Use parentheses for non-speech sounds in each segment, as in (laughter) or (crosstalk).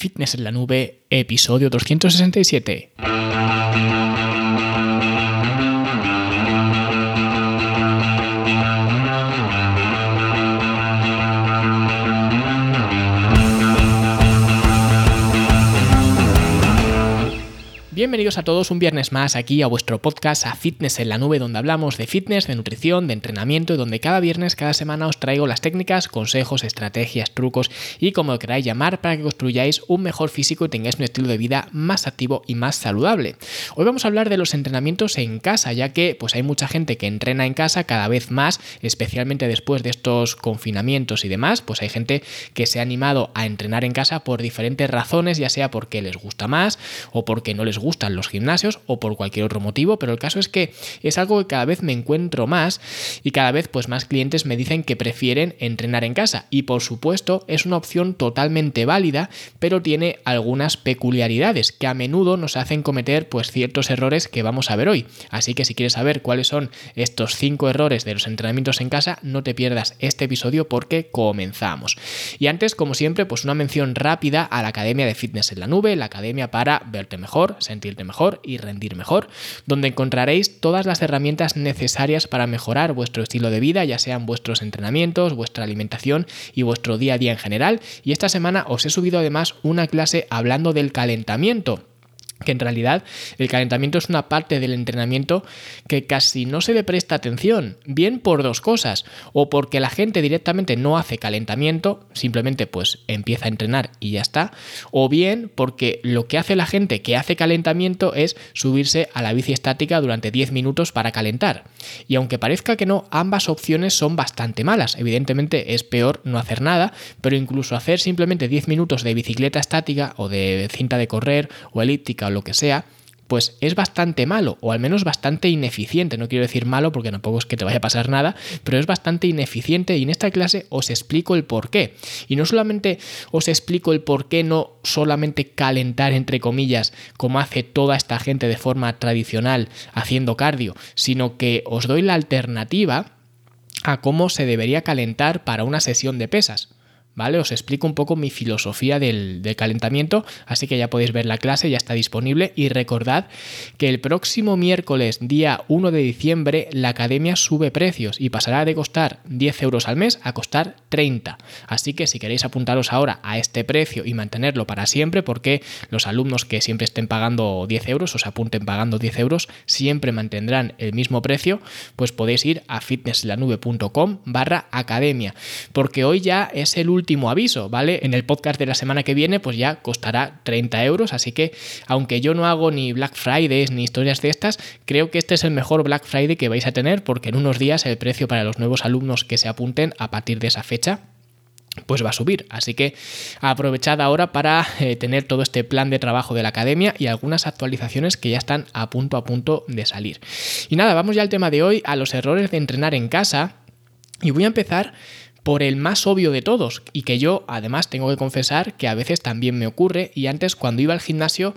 Fitness en la Nube, episodio 267. Todos un viernes más aquí a vuestro podcast a Fitness en la Nube, donde hablamos de fitness, de nutrición, de entrenamiento y donde cada viernes, cada semana os traigo las técnicas, consejos, estrategias, trucos y como queráis llamar para que construyáis un mejor físico y tengáis un estilo de vida más activo y más saludable. Hoy vamos a hablar de los entrenamientos en casa, ya que pues hay mucha gente que entrena en casa cada vez más, especialmente después de estos confinamientos y demás, pues hay gente que se ha animado a entrenar en casa por diferentes razones, ya sea porque les gusta más o porque no les gusta gustan los gimnasios o por cualquier otro motivo, pero el caso es que es algo que cada vez me encuentro más y cada vez pues más clientes me dicen que prefieren entrenar en casa y por supuesto es una opción totalmente válida, pero tiene algunas peculiaridades que a menudo nos hacen cometer pues ciertos errores que vamos a ver hoy. Así que si quieres saber cuáles son estos cinco errores de los entrenamientos en casa, no te pierdas este episodio porque comenzamos. Y antes, como siempre, pues una mención rápida a la Academia de Fitness en la Nube, la academia para verte mejor, sentirte mejor y rendir mejor, donde encontraréis todas las herramientas necesarias para mejorar vuestro estilo de vida, ya sean vuestros entrenamientos, vuestra alimentación y vuestro día a día en general. Y esta semana os he subido además una clase hablando del calentamiento que en realidad el calentamiento es una parte del entrenamiento que casi no se le presta atención, bien por dos cosas, o porque la gente directamente no hace calentamiento, simplemente pues empieza a entrenar y ya está, o bien porque lo que hace la gente que hace calentamiento es subirse a la bici estática durante 10 minutos para calentar. Y aunque parezca que no, ambas opciones son bastante malas. Evidentemente es peor no hacer nada, pero incluso hacer simplemente 10 minutos de bicicleta estática o de cinta de correr o elíptica lo que sea, pues es bastante malo, o al menos bastante ineficiente. No quiero decir malo porque tampoco es que te vaya a pasar nada, pero es bastante ineficiente y en esta clase os explico el por qué. Y no solamente os explico el por qué no solamente calentar, entre comillas, como hace toda esta gente de forma tradicional haciendo cardio, sino que os doy la alternativa a cómo se debería calentar para una sesión de pesas. ¿Vale? Os explico un poco mi filosofía del, calentamiento, así que ya podéis ver la clase, ya está disponible y recordad que el próximo miércoles, día 1 de diciembre, la academia sube precios y pasará de costar 10 euros al mes a costar 30. Así que si queréis apuntaros ahora a este precio y mantenerlo para siempre, porque los alumnos que siempre estén pagando 10 euros o se apunten pagando 10 euros, siempre mantendrán el mismo precio, pues podéis ir a fitnesslanube.com barra academia, porque hoy ya es el último último aviso, ¿vale? En el podcast de la semana que viene, pues ya costará 30 euros, así que aunque yo no hago ni Black Fridays ni historias de estas, creo que este es el mejor Black Friday que vais a tener porque en unos días el precio para los nuevos alumnos que se apunten a partir de esa fecha pues va a subir. Así que aprovechad ahora para eh, tener todo este plan de trabajo de la academia y algunas actualizaciones que ya están a punto a punto de salir. Y nada, vamos ya al tema de hoy, a los errores de entrenar en casa. Y voy a empezar por el más obvio de todos y que yo además tengo que confesar que a veces también me ocurre y antes cuando iba al gimnasio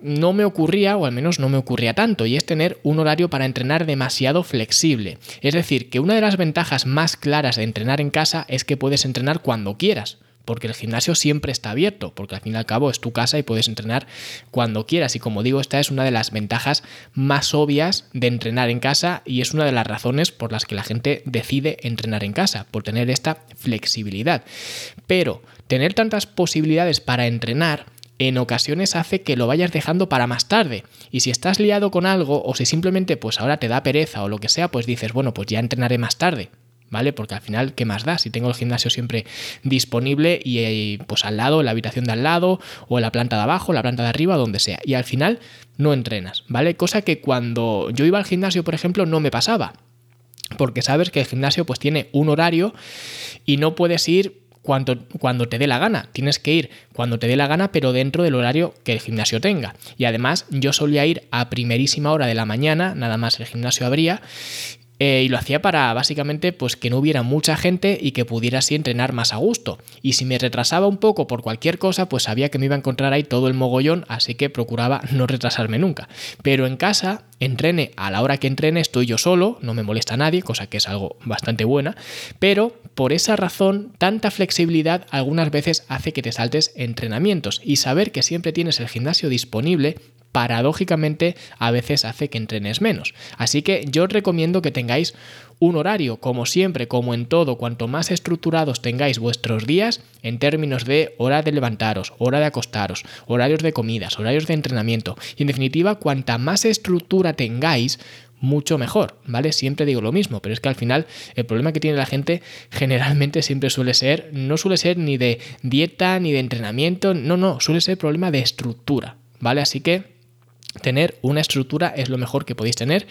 no me ocurría, o al menos no me ocurría tanto, y es tener un horario para entrenar demasiado flexible. Es decir, que una de las ventajas más claras de entrenar en casa es que puedes entrenar cuando quieras porque el gimnasio siempre está abierto, porque al fin y al cabo es tu casa y puedes entrenar cuando quieras. Y como digo, esta es una de las ventajas más obvias de entrenar en casa y es una de las razones por las que la gente decide entrenar en casa, por tener esta flexibilidad. Pero tener tantas posibilidades para entrenar en ocasiones hace que lo vayas dejando para más tarde. Y si estás liado con algo o si simplemente pues ahora te da pereza o lo que sea, pues dices, bueno, pues ya entrenaré más tarde. ¿Vale? Porque al final, ¿qué más da? Si tengo el gimnasio siempre disponible y eh, pues al lado, la habitación de al lado, o la planta de abajo, la planta de arriba, donde sea. Y al final no entrenas, ¿vale? Cosa que cuando yo iba al gimnasio, por ejemplo, no me pasaba. Porque sabes que el gimnasio pues tiene un horario y no puedes ir cuando, cuando, te dé la gana. Tienes que ir cuando te dé la gana, pero dentro del horario que el gimnasio tenga. Y además, yo solía ir a primerísima hora de la mañana, nada más el gimnasio abría, Eh, y lo hacía para básicamente pues que no hubiera mucha gente y que pudiera así entrenar más a gusto. Y si me retrasaba un poco por cualquier cosa, pues sabía que me iba a encontrar ahí todo el mogollón, así que procuraba (laughs) no retrasarme nunca. Pero en casa, entrene a la hora que entrene, estoy yo solo, no me molesta nadie, cosa que es algo bastante buena, pero por esa razón, tanta flexibilidad algunas veces hace que te saltes entrenamientos y saber que siempre tienes el gimnasio disponible paradójicamente a veces hace que entrenes menos. Así que yo os recomiendo que tengáis un horario, como siempre, como en todo, cuanto más estructurados tengáis vuestros días en términos de hora de levantaros, hora de acostaros, horarios de comidas, horarios de entrenamiento. Y en definitiva, cuanta más estructura tengáis, mucho mejor, ¿vale? Siempre digo lo mismo, pero es que al final el problema que tiene la gente generalmente siempre suele ser, no suele ser ni de dieta ni de entrenamiento, no, no, suele ser problema de estructura, ¿vale? Así que tener una estructura es lo mejor que podéis tener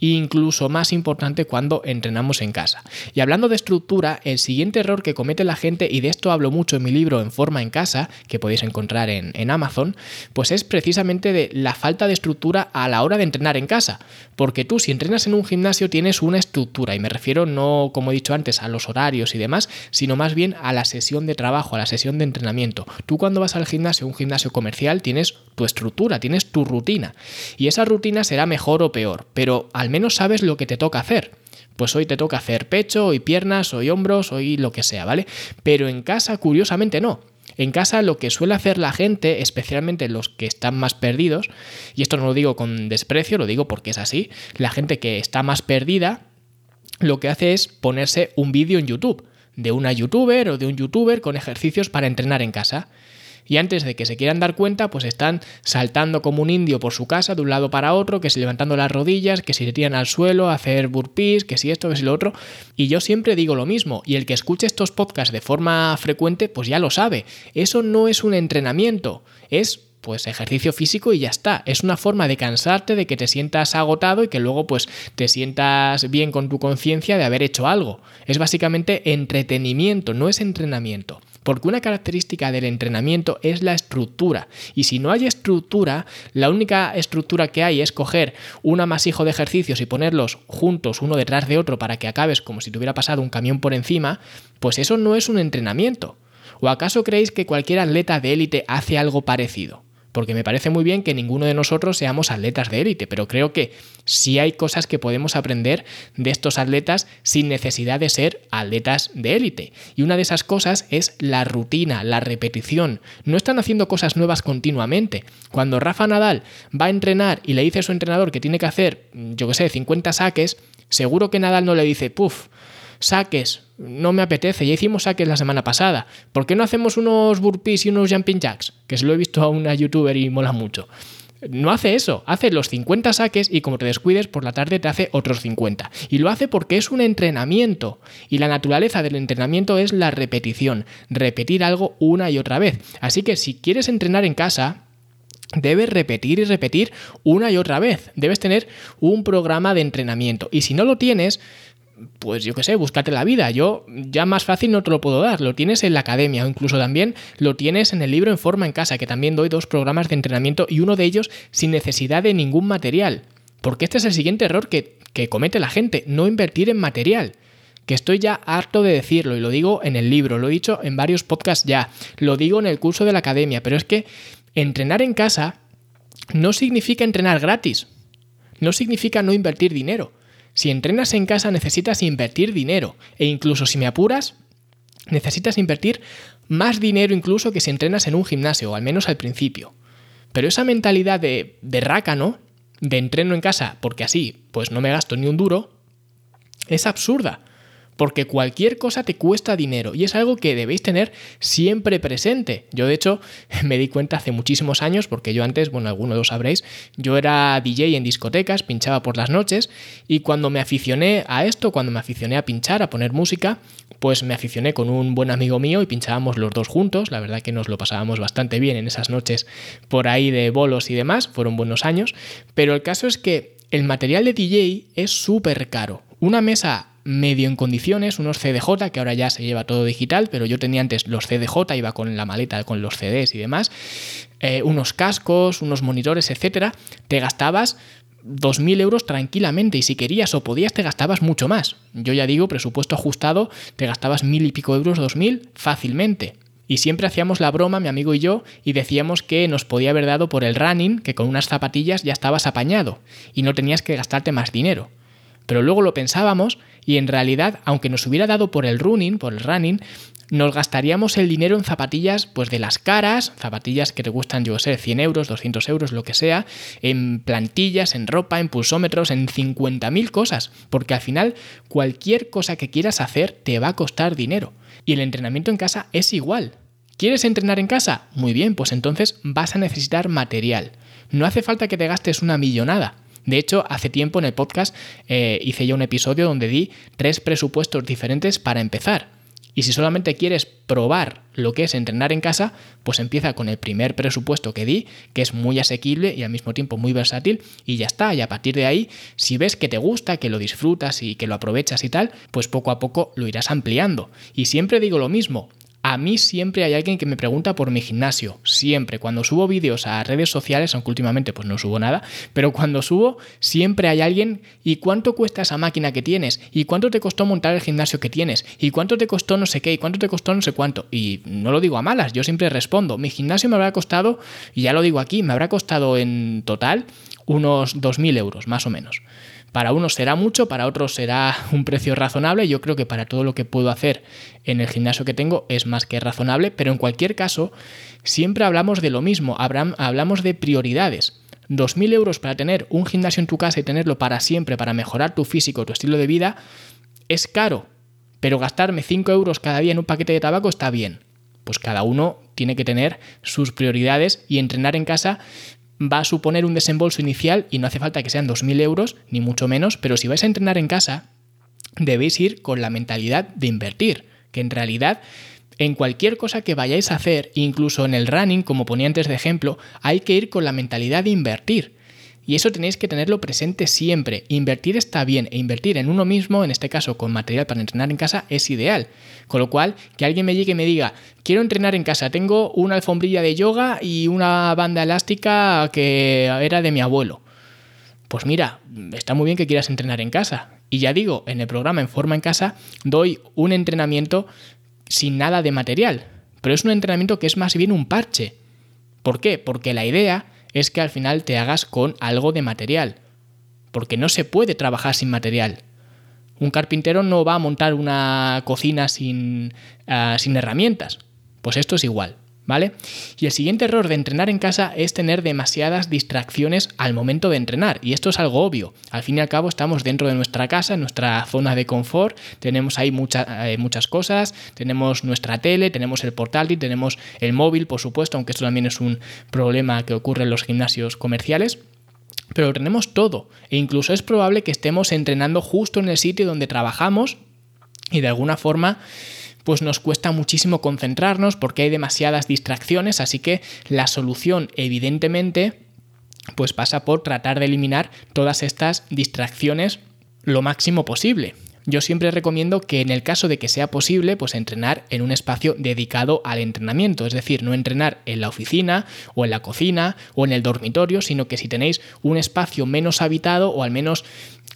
incluso más importante cuando entrenamos en casa. Y hablando de estructura, el siguiente error que comete la gente, y de esto hablo mucho en mi libro En forma en casa, que podéis encontrar en, en Amazon, pues es precisamente de la falta de estructura a la hora de entrenar en casa. Porque tú si entrenas en un gimnasio tienes una estructura, y me refiero no, como he dicho antes, a los horarios y demás, sino más bien a la sesión de trabajo, a la sesión de entrenamiento. Tú cuando vas al gimnasio, un gimnasio comercial, tienes tu estructura, tienes tu rutina y esa rutina será mejor o peor, pero al menos sabes lo que te toca hacer. Pues hoy te toca hacer pecho, hoy piernas, hoy hombros, hoy lo que sea, ¿vale? Pero en casa, curiosamente, no. En casa lo que suele hacer la gente, especialmente los que están más perdidos, y esto no lo digo con desprecio, lo digo porque es así, la gente que está más perdida, lo que hace es ponerse un vídeo en YouTube de una youtuber o de un youtuber con ejercicios para entrenar en casa y antes de que se quieran dar cuenta, pues están saltando como un indio por su casa de un lado para otro, que si levantando las rodillas, que se tiran al suelo a hacer burpees, que si esto, que si lo otro. Y yo siempre digo lo mismo, y el que escuche estos podcasts de forma frecuente, pues ya lo sabe. Eso no es un entrenamiento, es pues ejercicio físico y ya está. Es una forma de cansarte, de que te sientas agotado y que luego pues te sientas bien con tu conciencia de haber hecho algo. Es básicamente entretenimiento, no es entrenamiento. Porque una característica del entrenamiento es la estructura. Y si no hay estructura, la única estructura que hay es coger un amasijo de ejercicios y ponerlos juntos uno detrás de otro para que acabes como si te hubiera pasado un camión por encima, pues eso no es un entrenamiento. ¿O acaso creéis que cualquier atleta de élite hace algo parecido? porque me parece muy bien que ninguno de nosotros seamos atletas de élite, pero creo que sí hay cosas que podemos aprender de estos atletas sin necesidad de ser atletas de élite. Y una de esas cosas es la rutina, la repetición. No están haciendo cosas nuevas continuamente. Cuando Rafa Nadal va a entrenar y le dice a su entrenador que tiene que hacer, yo que sé, 50 saques, seguro que Nadal no le dice, puff, saques, no me apetece, ya hicimos saques la semana pasada, ¿por qué no hacemos unos burpees y unos jumping jacks? Que se lo he visto a una youtuber y mola mucho. No hace eso, hace los 50 saques y como te descuides por la tarde te hace otros 50. Y lo hace porque es un entrenamiento. Y la naturaleza del entrenamiento es la repetición, repetir algo una y otra vez. Así que si quieres entrenar en casa, Debes repetir y repetir una y otra vez. Debes tener un programa de entrenamiento. Y si no lo tienes, pues yo qué sé, búscate la vida. Yo ya más fácil no te lo puedo dar. Lo tienes en la academia o incluso también lo tienes en el libro en forma en casa, que también doy dos programas de entrenamiento y uno de ellos sin necesidad de ningún material. Porque este es el siguiente error que, que comete la gente, no invertir en material. Que estoy ya harto de decirlo y lo digo en el libro, lo he dicho en varios podcasts ya, lo digo en el curso de la academia, pero es que entrenar en casa no significa entrenar gratis, no significa no invertir dinero. Si entrenas en casa necesitas invertir dinero e incluso si me apuras, necesitas invertir más dinero incluso que si entrenas en un gimnasio, o al menos al principio. Pero esa mentalidad de, de rácano, de entreno en casa porque así pues no me gasto ni un duro, es absurda porque cualquier cosa te cuesta dinero y es algo que debéis tener siempre presente. Yo de hecho (laughs) me di cuenta hace muchísimos años, porque yo antes, bueno, alguno lo sabréis, yo era DJ en discotecas, pinchaba por las noches y cuando me aficioné a esto, cuando me aficioné a pinchar, a poner música, pues me aficioné con un buen amigo mío y pinchábamos los dos juntos, la verdad que nos lo pasábamos bastante bien en esas noches por ahí de bolos y demás, fueron buenos años, pero el caso es que el material de DJ es súper caro. Una mesa medio en condiciones, unos CDJ, que ahora ya se lleva todo digital, pero yo tenía antes los CDJ, iba con la maleta con los CDs y demás, eh, unos cascos, unos monitores, etcétera, te gastabas 2.000 euros tranquilamente y si querías o podías te gastabas mucho más. Yo ya digo, presupuesto ajustado, te gastabas mil y pico euros, 2.000 fácilmente. Y siempre hacíamos la broma, mi amigo y yo, y decíamos que nos podía haber dado por el running, que con unas zapatillas ya estabas apañado y no tenías que gastarte más dinero. Pero luego lo pensábamos y en realidad, aunque nos hubiera dado por el running, por el running, nos gastaríamos el dinero en zapatillas pues de las caras, zapatillas que te gustan, yo sé, 100 euros, 200 euros, lo que sea, en plantillas, en ropa, en pulsómetros, en 50.000 cosas, porque al final cualquier cosa que quieras hacer te va a costar dinero. Y el entrenamiento en casa es igual. ¿Quieres entrenar en casa? Muy bien, pues entonces vas a necesitar material. No hace falta que te gastes una millonada. De hecho, hace tiempo en el podcast eh, hice ya un episodio donde di tres presupuestos diferentes para empezar. Y si solamente quieres probar lo que es entrenar en casa, pues empieza con el primer presupuesto que di, que es muy asequible y al mismo tiempo muy versátil, y ya está. Y a partir de ahí, si ves que te gusta, que lo disfrutas y que lo aprovechas y tal, pues poco a poco lo irás ampliando. Y siempre digo lo mismo, a mí siempre hay alguien que me pregunta por mi gimnasio, siempre. Cuando subo vídeos a redes sociales, aunque últimamente pues no subo nada, pero cuando subo siempre hay alguien y cuánto cuesta esa máquina que tienes, y cuánto te costó montar el gimnasio que tienes, y cuánto te costó no sé qué, y cuánto te costó no sé cuánto. Y no lo digo a malas, yo siempre respondo, mi gimnasio me habrá costado, y ya lo digo aquí, me habrá costado en total unos 2.000 euros, más o menos. Para unos será mucho, para otros será un precio razonable. Yo creo que para todo lo que puedo hacer en el gimnasio que tengo es más que razonable, pero en cualquier caso, siempre hablamos de lo mismo, hablamos de prioridades. 2.000 euros para tener un gimnasio en tu casa y tenerlo para siempre, para mejorar tu físico, tu estilo de vida, es caro. Pero gastarme 5 euros cada día en un paquete de tabaco está bien. Pues cada uno tiene que tener sus prioridades y entrenar en casa va a suponer un desembolso inicial y no hace falta que sean 2.000 euros, ni mucho menos, pero si vais a entrenar en casa, debéis ir con la mentalidad de invertir, que en realidad en cualquier cosa que vayáis a hacer, incluso en el running, como ponía antes de ejemplo, hay que ir con la mentalidad de invertir. Y eso tenéis que tenerlo presente siempre. Invertir está bien e invertir en uno mismo, en este caso con material para entrenar en casa, es ideal. Con lo cual, que alguien me llegue y me diga, quiero entrenar en casa, tengo una alfombrilla de yoga y una banda elástica que era de mi abuelo. Pues mira, está muy bien que quieras entrenar en casa. Y ya digo, en el programa En Forma en Casa doy un entrenamiento sin nada de material. Pero es un entrenamiento que es más bien un parche. ¿Por qué? Porque la idea es que al final te hagas con algo de material, porque no se puede trabajar sin material. Un carpintero no va a montar una cocina sin, ah, sin herramientas. Pues esto es igual. ¿Vale? Y el siguiente error de entrenar en casa es tener demasiadas distracciones al momento de entrenar, y esto es algo obvio. Al fin y al cabo estamos dentro de nuestra casa, en nuestra zona de confort, tenemos ahí eh, muchas cosas, tenemos nuestra tele, tenemos el portátil, tenemos el móvil, por supuesto, aunque esto también es un problema que ocurre en los gimnasios comerciales. Pero tenemos todo e incluso es probable que estemos entrenando justo en el sitio donde trabajamos y de alguna forma pues nos cuesta muchísimo concentrarnos porque hay demasiadas distracciones, así que la solución evidentemente pues pasa por tratar de eliminar todas estas distracciones lo máximo posible. Yo siempre recomiendo que en el caso de que sea posible, pues entrenar en un espacio dedicado al entrenamiento, es decir, no entrenar en la oficina o en la cocina o en el dormitorio, sino que si tenéis un espacio menos habitado o al menos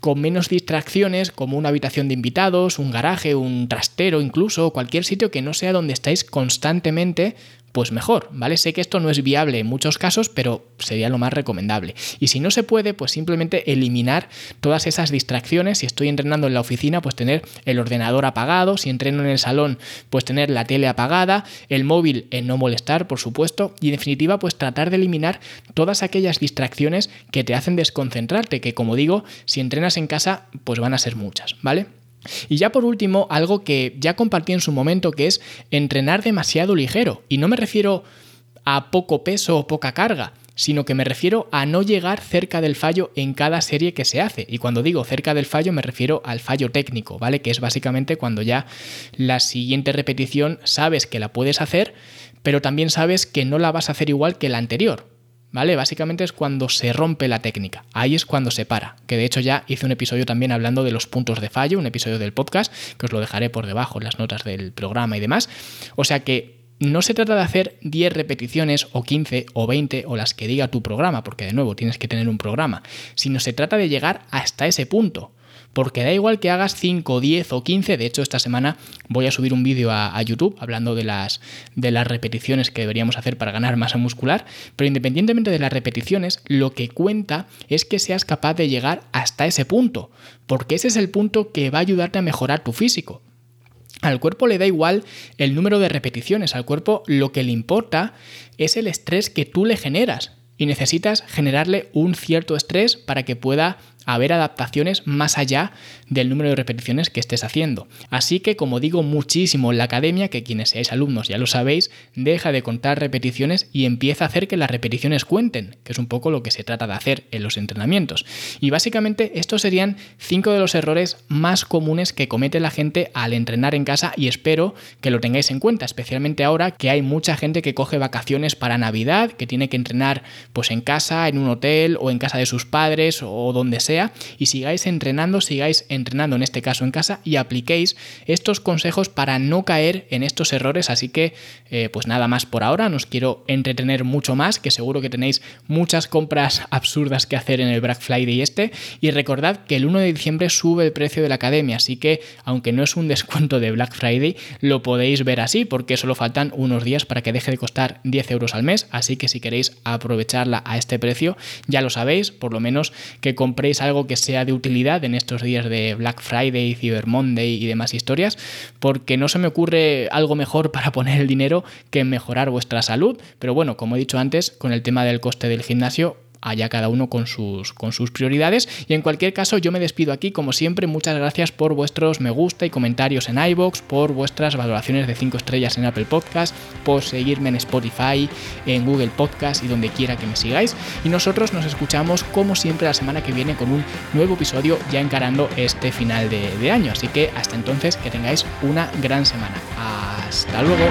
con menos distracciones, como una habitación de invitados, un garaje, un trastero incluso, cualquier sitio que no sea donde estáis constantemente pues mejor, ¿vale? Sé que esto no es viable en muchos casos, pero sería lo más recomendable. Y si no se puede, pues simplemente eliminar todas esas distracciones. Si estoy entrenando en la oficina, pues tener el ordenador apagado. Si entreno en el salón, pues tener la tele apagada, el móvil en no molestar, por supuesto. Y en definitiva, pues tratar de eliminar todas aquellas distracciones que te hacen desconcentrarte, que como digo, si entrenas en casa, pues van a ser muchas, ¿vale? Y ya por último, algo que ya compartí en su momento, que es entrenar demasiado ligero. Y no me refiero a poco peso o poca carga, sino que me refiero a no llegar cerca del fallo en cada serie que se hace. Y cuando digo cerca del fallo me refiero al fallo técnico, ¿vale? Que es básicamente cuando ya la siguiente repetición sabes que la puedes hacer, pero también sabes que no la vas a hacer igual que la anterior. ¿Vale? Básicamente es cuando se rompe la técnica, ahí es cuando se para, que de hecho ya hice un episodio también hablando de los puntos de fallo, un episodio del podcast, que os lo dejaré por debajo en las notas del programa y demás. O sea que no se trata de hacer 10 repeticiones o 15 o 20 o las que diga tu programa, porque de nuevo tienes que tener un programa, sino se trata de llegar hasta ese punto. Porque da igual que hagas 5, 10 o 15, de hecho esta semana voy a subir un vídeo a, YouTube hablando de las, de las repeticiones que deberíamos hacer para ganar masa muscular, pero independientemente de las repeticiones, lo que cuenta es que seas capaz de llegar hasta ese punto, porque ese es el punto que va a ayudarte a mejorar tu físico. Al cuerpo le da igual el número de repeticiones, al cuerpo lo que le importa es el estrés que tú le generas y necesitas generarle un cierto estrés para que pueda haber adaptaciones más allá del número de repeticiones que estés haciendo. Así que, como digo muchísimo en la academia, que quienes seáis alumnos ya lo sabéis, deja de contar repeticiones y empieza a hacer que las repeticiones cuenten, que es un poco lo que se trata de hacer en los entrenamientos. Y básicamente estos serían cinco de los errores más comunes que comete la gente al entrenar en casa y espero que lo tengáis en cuenta, especialmente ahora que hay mucha gente que coge vacaciones para Navidad, que tiene que entrenar pues en casa, en un hotel o en casa de sus padres o donde y sigáis entrenando, sigáis entrenando en este caso en casa y apliquéis estos consejos para no caer en estos errores. Así que, eh, pues nada más por ahora, nos quiero entretener mucho más, que seguro que tenéis muchas compras (laughs) absurdas que hacer en el Black Friday este. Y recordad que el 1 de diciembre sube el precio de la academia, así que aunque no es un (laughs) descuento de Black Friday, lo podéis ver así porque solo faltan unos días para que deje de costar 10 euros al mes. Así que si queréis aprovecharla a este precio, ya lo sabéis, por lo menos que compréis algo que sea de utilidad en estos días de Black Friday, Cyber Monday y demás historias, porque no se me ocurre algo mejor para poner el dinero que mejorar vuestra salud. Pero bueno, como he dicho antes, con el tema del coste del gimnasio, allá cada uno con sus, con sus prioridades. Y en cualquier caso, yo me despido aquí, como siempre, muchas gracias por vuestros me gusta y comentarios en iBox, por vuestras valoraciones de 5 estrellas en Apple Podcast, por seguirme en Spotify, en Google Podcast y donde quiera que me sigáis. Y nosotros nos escuchamos como siempre la semana que viene con un nuevo episodio ya encarando este final de, de año. Así que hasta entonces que tengáis una gran semana. Hasta luego.